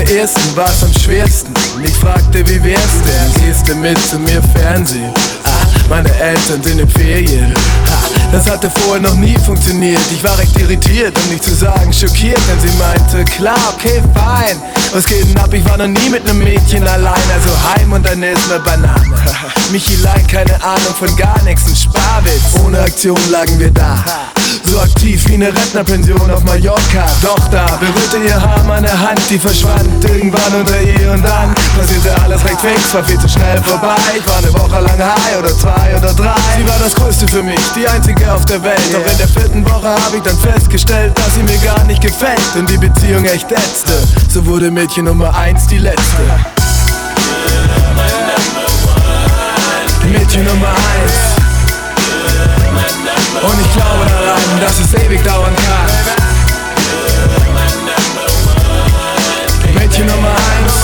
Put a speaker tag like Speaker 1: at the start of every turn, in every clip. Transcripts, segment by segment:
Speaker 1: Der ersten war's am schwersten. Ich fragte, wie wär's denn? Gehst du mit zu mir Fernsehen? Ah, meine Eltern sind in Ferien. Das hatte vorher noch nie funktioniert. Ich war recht irritiert, um nicht zu sagen schockiert, denn sie meinte, klar, okay, fein. Was geht denn ab? Ich war noch nie mit nem Mädchen allein, also heim und dann ist ne Banane. Michilein, keine Ahnung von gar nichts, ein Sparwitz. Ohne Aktion lagen wir da. So aktiv wie eine Rentnerpension auf Mallorca. Doch da berührte ihr Haar meine Hand, die verschwand irgendwann unter ihr und dann passierte alles recht fix, war viel zu schnell vorbei. Ich war eine Woche lang high oder zwei oder drei. Sie war das Größte für mich, die einzige auf der Welt. Doch in der vierten Woche habe ich dann festgestellt, dass sie mir gar nicht gefällt und die Beziehung echt ätzte. So wurde Mädchen Nummer eins die letzte. Mädchen Nummer eins. Ewig dauern kann. Mädchen Nummer eins.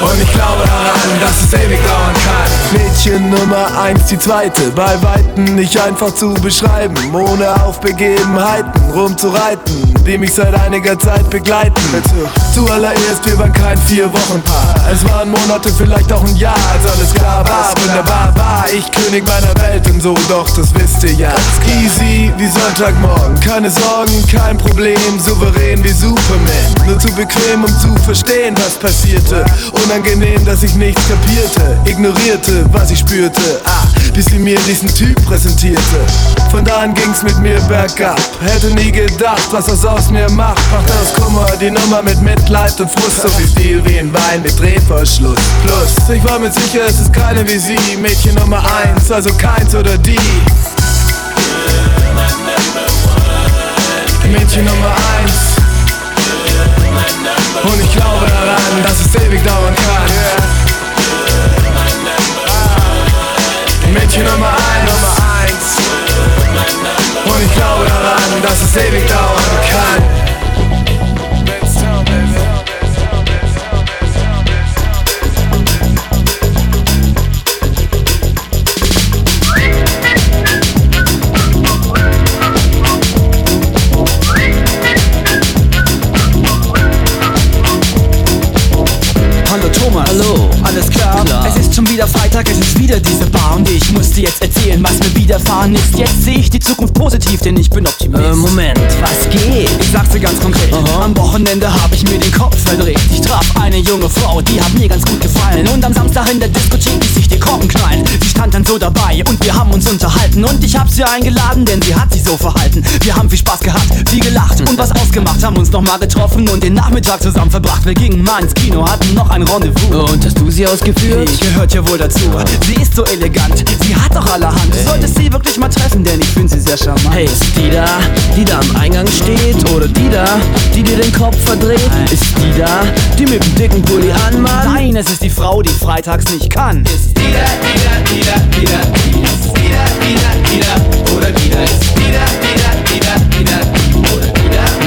Speaker 1: Und ich glaube daran, dass es ewig dauern kann. Mädchen Nummer eins, die zweite, bei Weitem nicht einfach zu beschreiben, ohne auf Begebenheiten rumzureiten, die mich seit einiger Zeit begleiten. Zuallererst, wir waren kein Vier-Wochen-Paar. Es waren Monate, vielleicht auch ein Jahr, als alles klar war. Wunderbar war ich König meiner Welt und so, doch das wisst ihr ja. Easy wie Sonntagmorgen, keine Sorgen, kein Problem, souverän wie Superman. Nur zu bequem, um zu verstehen, was passierte. Unangenehm, dass ich nichts kapierte, ignorierte, was ich spürte. Ah, bis sie mir diesen Typ präsentierte. Von da an ging's mit mir bergab. Hätte nie gedacht, was das aus mir macht. Macht aus Kummer die Nummer mit Mitleid und Frust. So viel Stil wie ein Wein mit Drehverschluss. Plus, ich war mir sicher, es ist keine wie sie. Mädchen Nummer eins, also keins oder die. Mädchen Nummer eins. Und ich glaube daran, dass es ewig dauern kann. Mädchen Nummer eins. Und ich glaube daran, dass es ewig dauern kann.
Speaker 2: Hallo Thomas.
Speaker 3: Hallo.
Speaker 2: Alles klar?
Speaker 3: Klar.
Speaker 2: Es ist schon wieder Freitag, es ist wieder diese Bar und ich muss dir jetzt erzählen, was mir widerfahren ist. Jetzt sehe ich die Zukunft positiv, denn ich bin Optimist.
Speaker 3: Äh, Moment, was geht?
Speaker 2: Ich sag's dir ganz konkret.
Speaker 3: Aha.
Speaker 2: Am Wochenende hab ich mir den Kopf verdreht. Ich traf eine junge Frau, die hat mir ganz gut gefallen. Und am Samstag in der Diskothek ließ sich die Korken knallen. Sie stand dann so dabei und wir haben uns unterhalten. Und ich hab sie eingeladen, denn sie hat sich so verhalten. Wir haben viel Spaß gehabt, viel gelacht und was ausgemacht. Haben uns nochmal getroffen und den Nachmittag zusammen verbracht. Wir gingen mal ins Kino, hatten noch ein Rendezvous.
Speaker 3: Und hast du sie ausgeführt?
Speaker 2: Ich gehört ja wohl dazu. Sie ist so elegant, sie hat auch allerhand. Du solltest sie wirklich mal treffen, denn ich finde sie sehr charmant.
Speaker 3: Hey, ist die da, die da am Eingang steht? Oder die da, die dir den Kopf verdreht? Ist die da, die mit dem dicken Pulli anmalt?
Speaker 2: Nein, es ist die Frau, die freitags nicht kann. Ist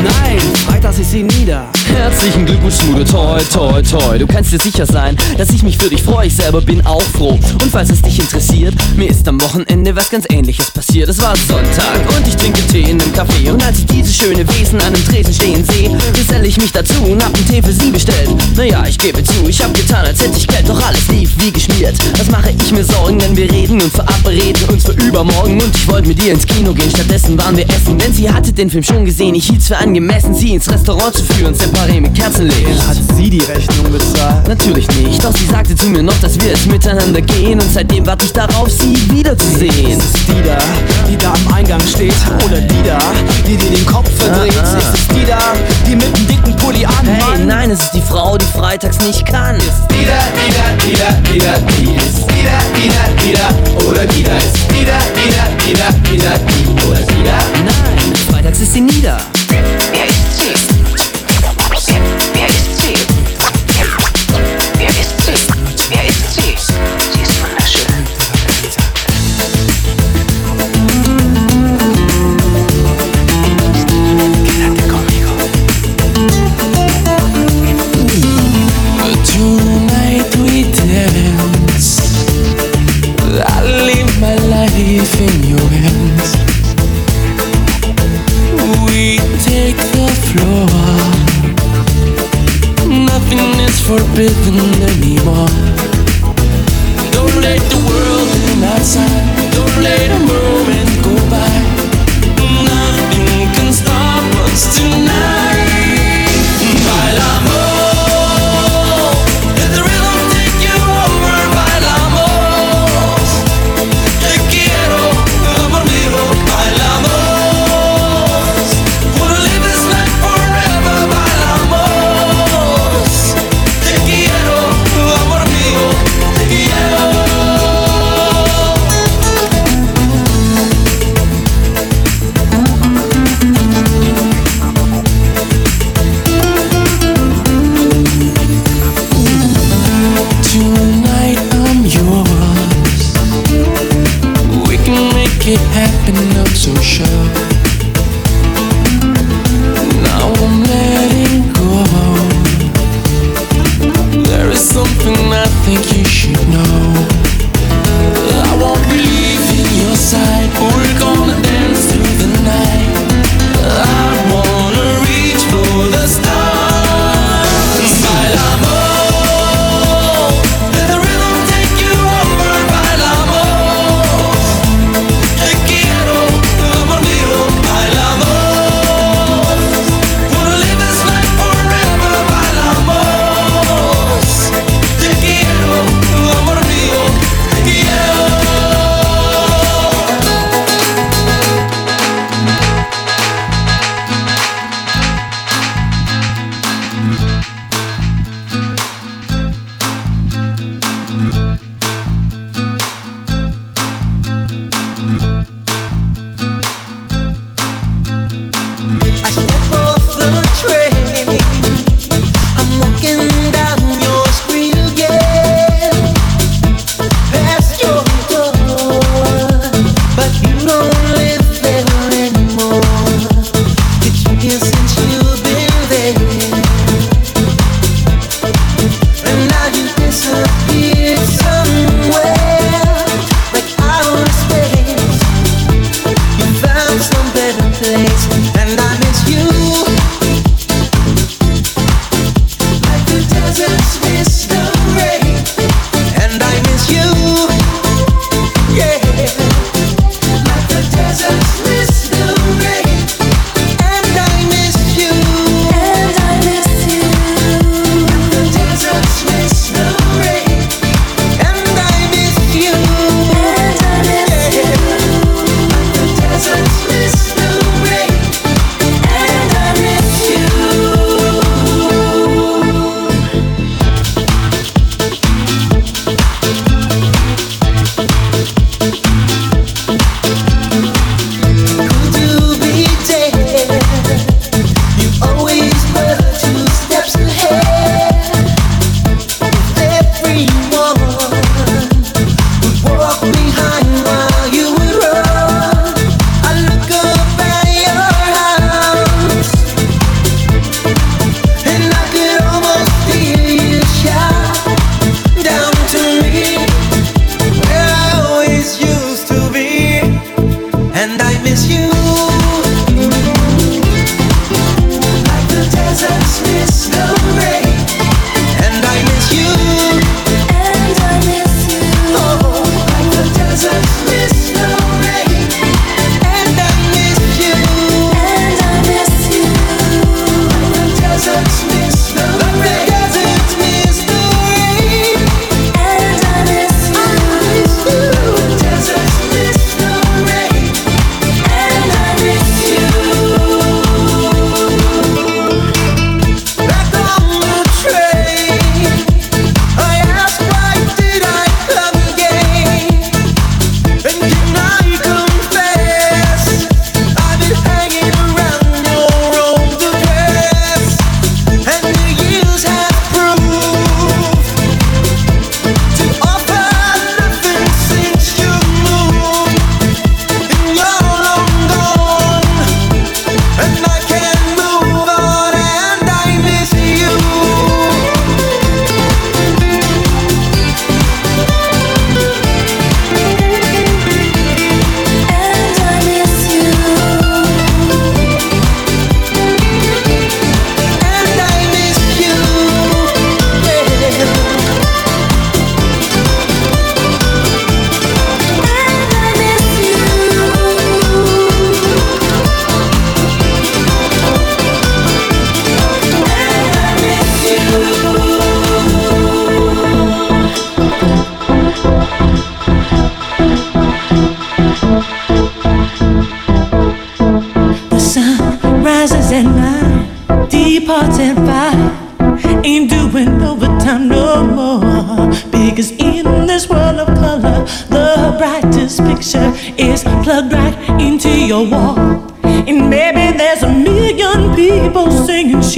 Speaker 2: Nein, freitags ist sie nieder.
Speaker 3: Herzlichen Glückwunsch, Schmude, toi, toi, toi. Du kannst dir sicher sein, dass ich mich für dich freue. Ich selber bin auch froh. Und falls es dich interessiert, mir ist am Wochenende was ganz ähnliches passiert. Es war Sonntag und ich trinke Tee in einem Café. Und als ich diese schöne Wesen an einem Tresen stehen sehe, geselle ich mich dazu und hab einen Tee für sie bestellt. Naja, ich gebe zu, ich hab getan, als hätte ich Geld, doch alles lief wie geschmiert. Was mache ich mir Sorgen, wenn wir reden und verabreden uns für übermorgen? Und ich wollte mit ihr ins Kino gehen, stattdessen waren wir essen. Denn sie hatte den Film schon gesehen, ich hielt's für angemessen, sie ins Restaurant zu führen, separé mit Kerzenlicht.
Speaker 2: Hat sie die Rechnung bezahlt?
Speaker 3: Natürlich nicht, doch sie sagte zu mir noch, dass wir es miteinander gehen und seitdem warte ich darauf, sie wiederzusehen.
Speaker 2: Ist es die da, die da am Eingang steht? Oder die da, die dir den Kopf verdreht?
Speaker 3: Ah, ah.
Speaker 2: Ist es die da, die mit dem dicken Pulli an?
Speaker 3: Hey, nein, es ist die Frau, die freitags nicht kann. Nein,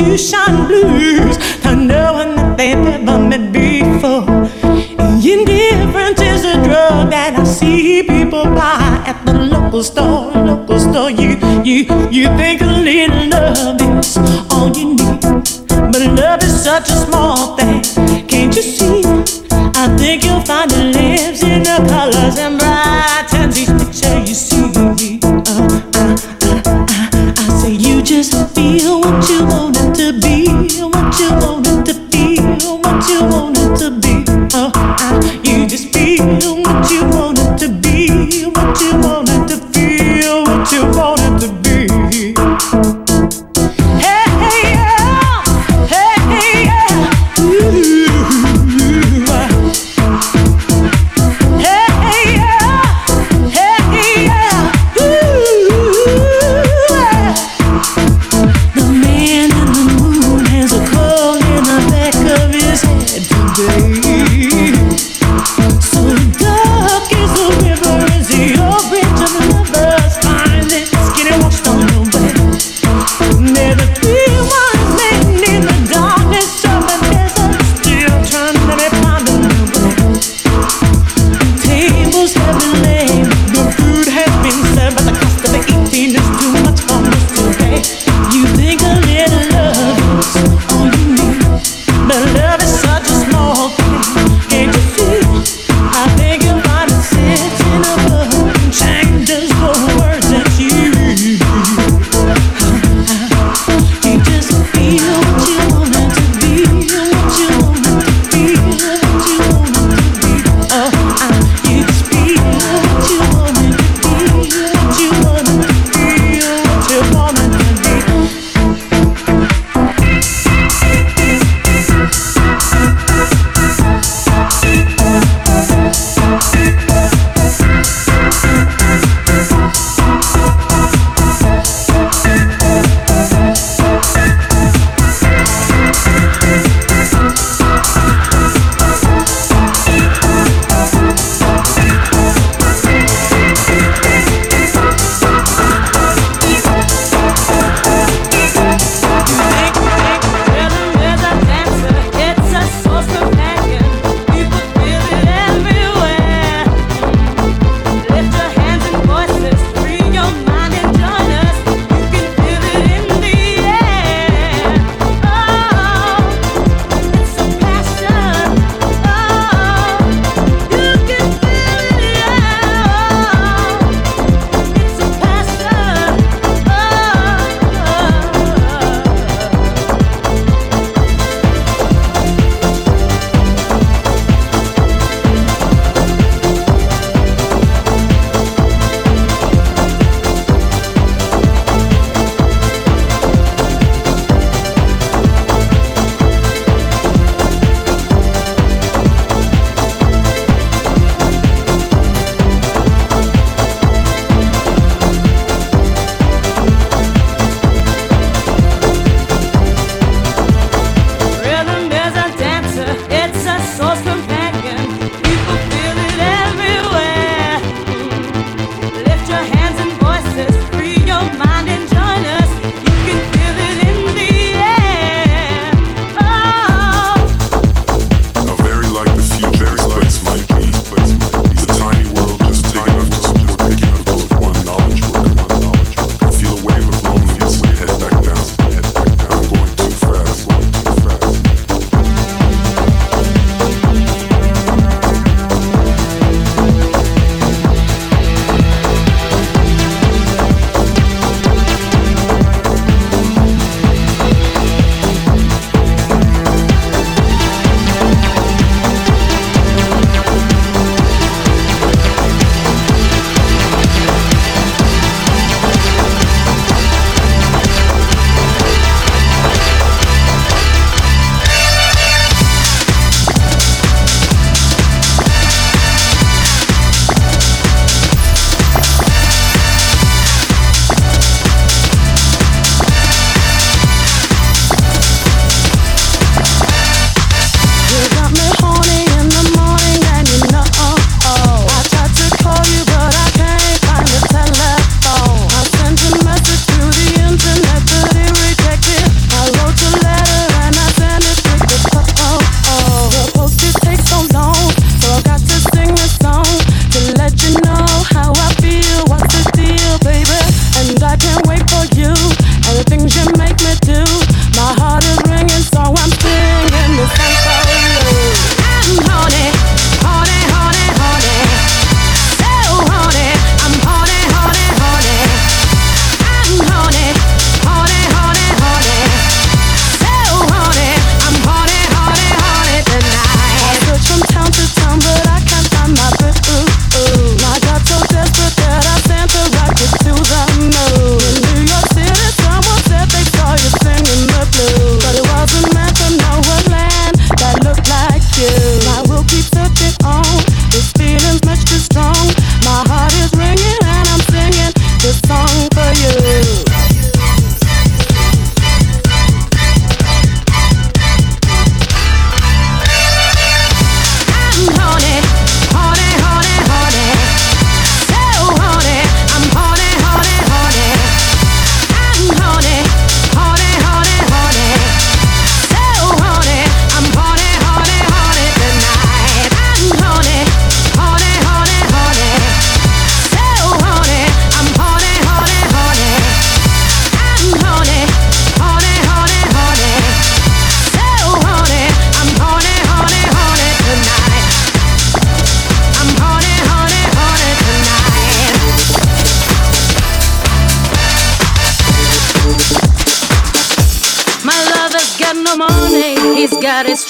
Speaker 4: persecution blues. Not knowing that they've never met before. Indifference is a drug that I see people buy at the local store. Local store, you you you think a little love is all you need, but love is such a small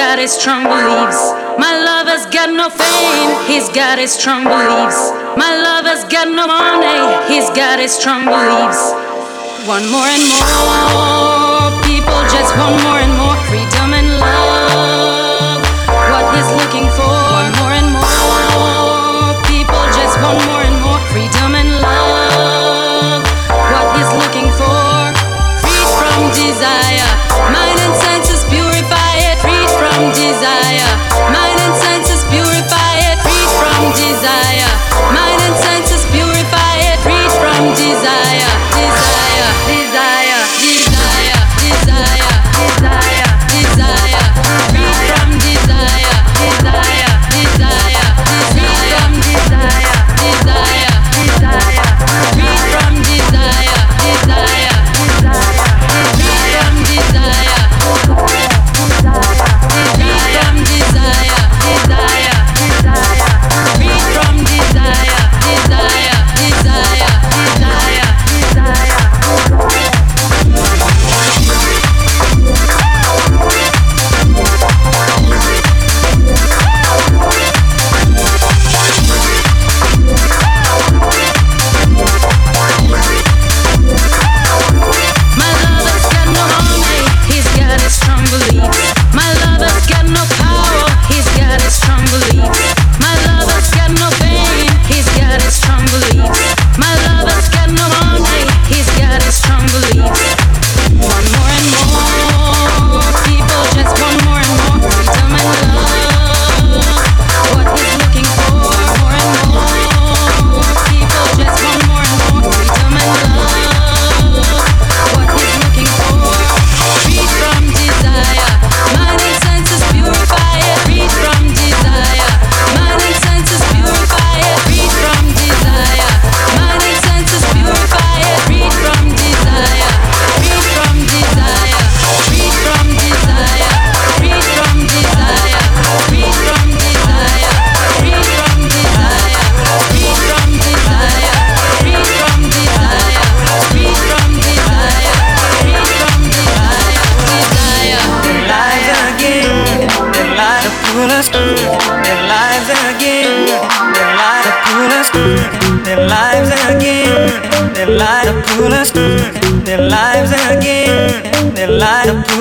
Speaker 5: got his strong beliefs. My lover's got no fame, he's got his strong beliefs. My lover's got no money, he's got his strong beliefs. One more and more people just want more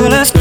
Speaker 5: Let's.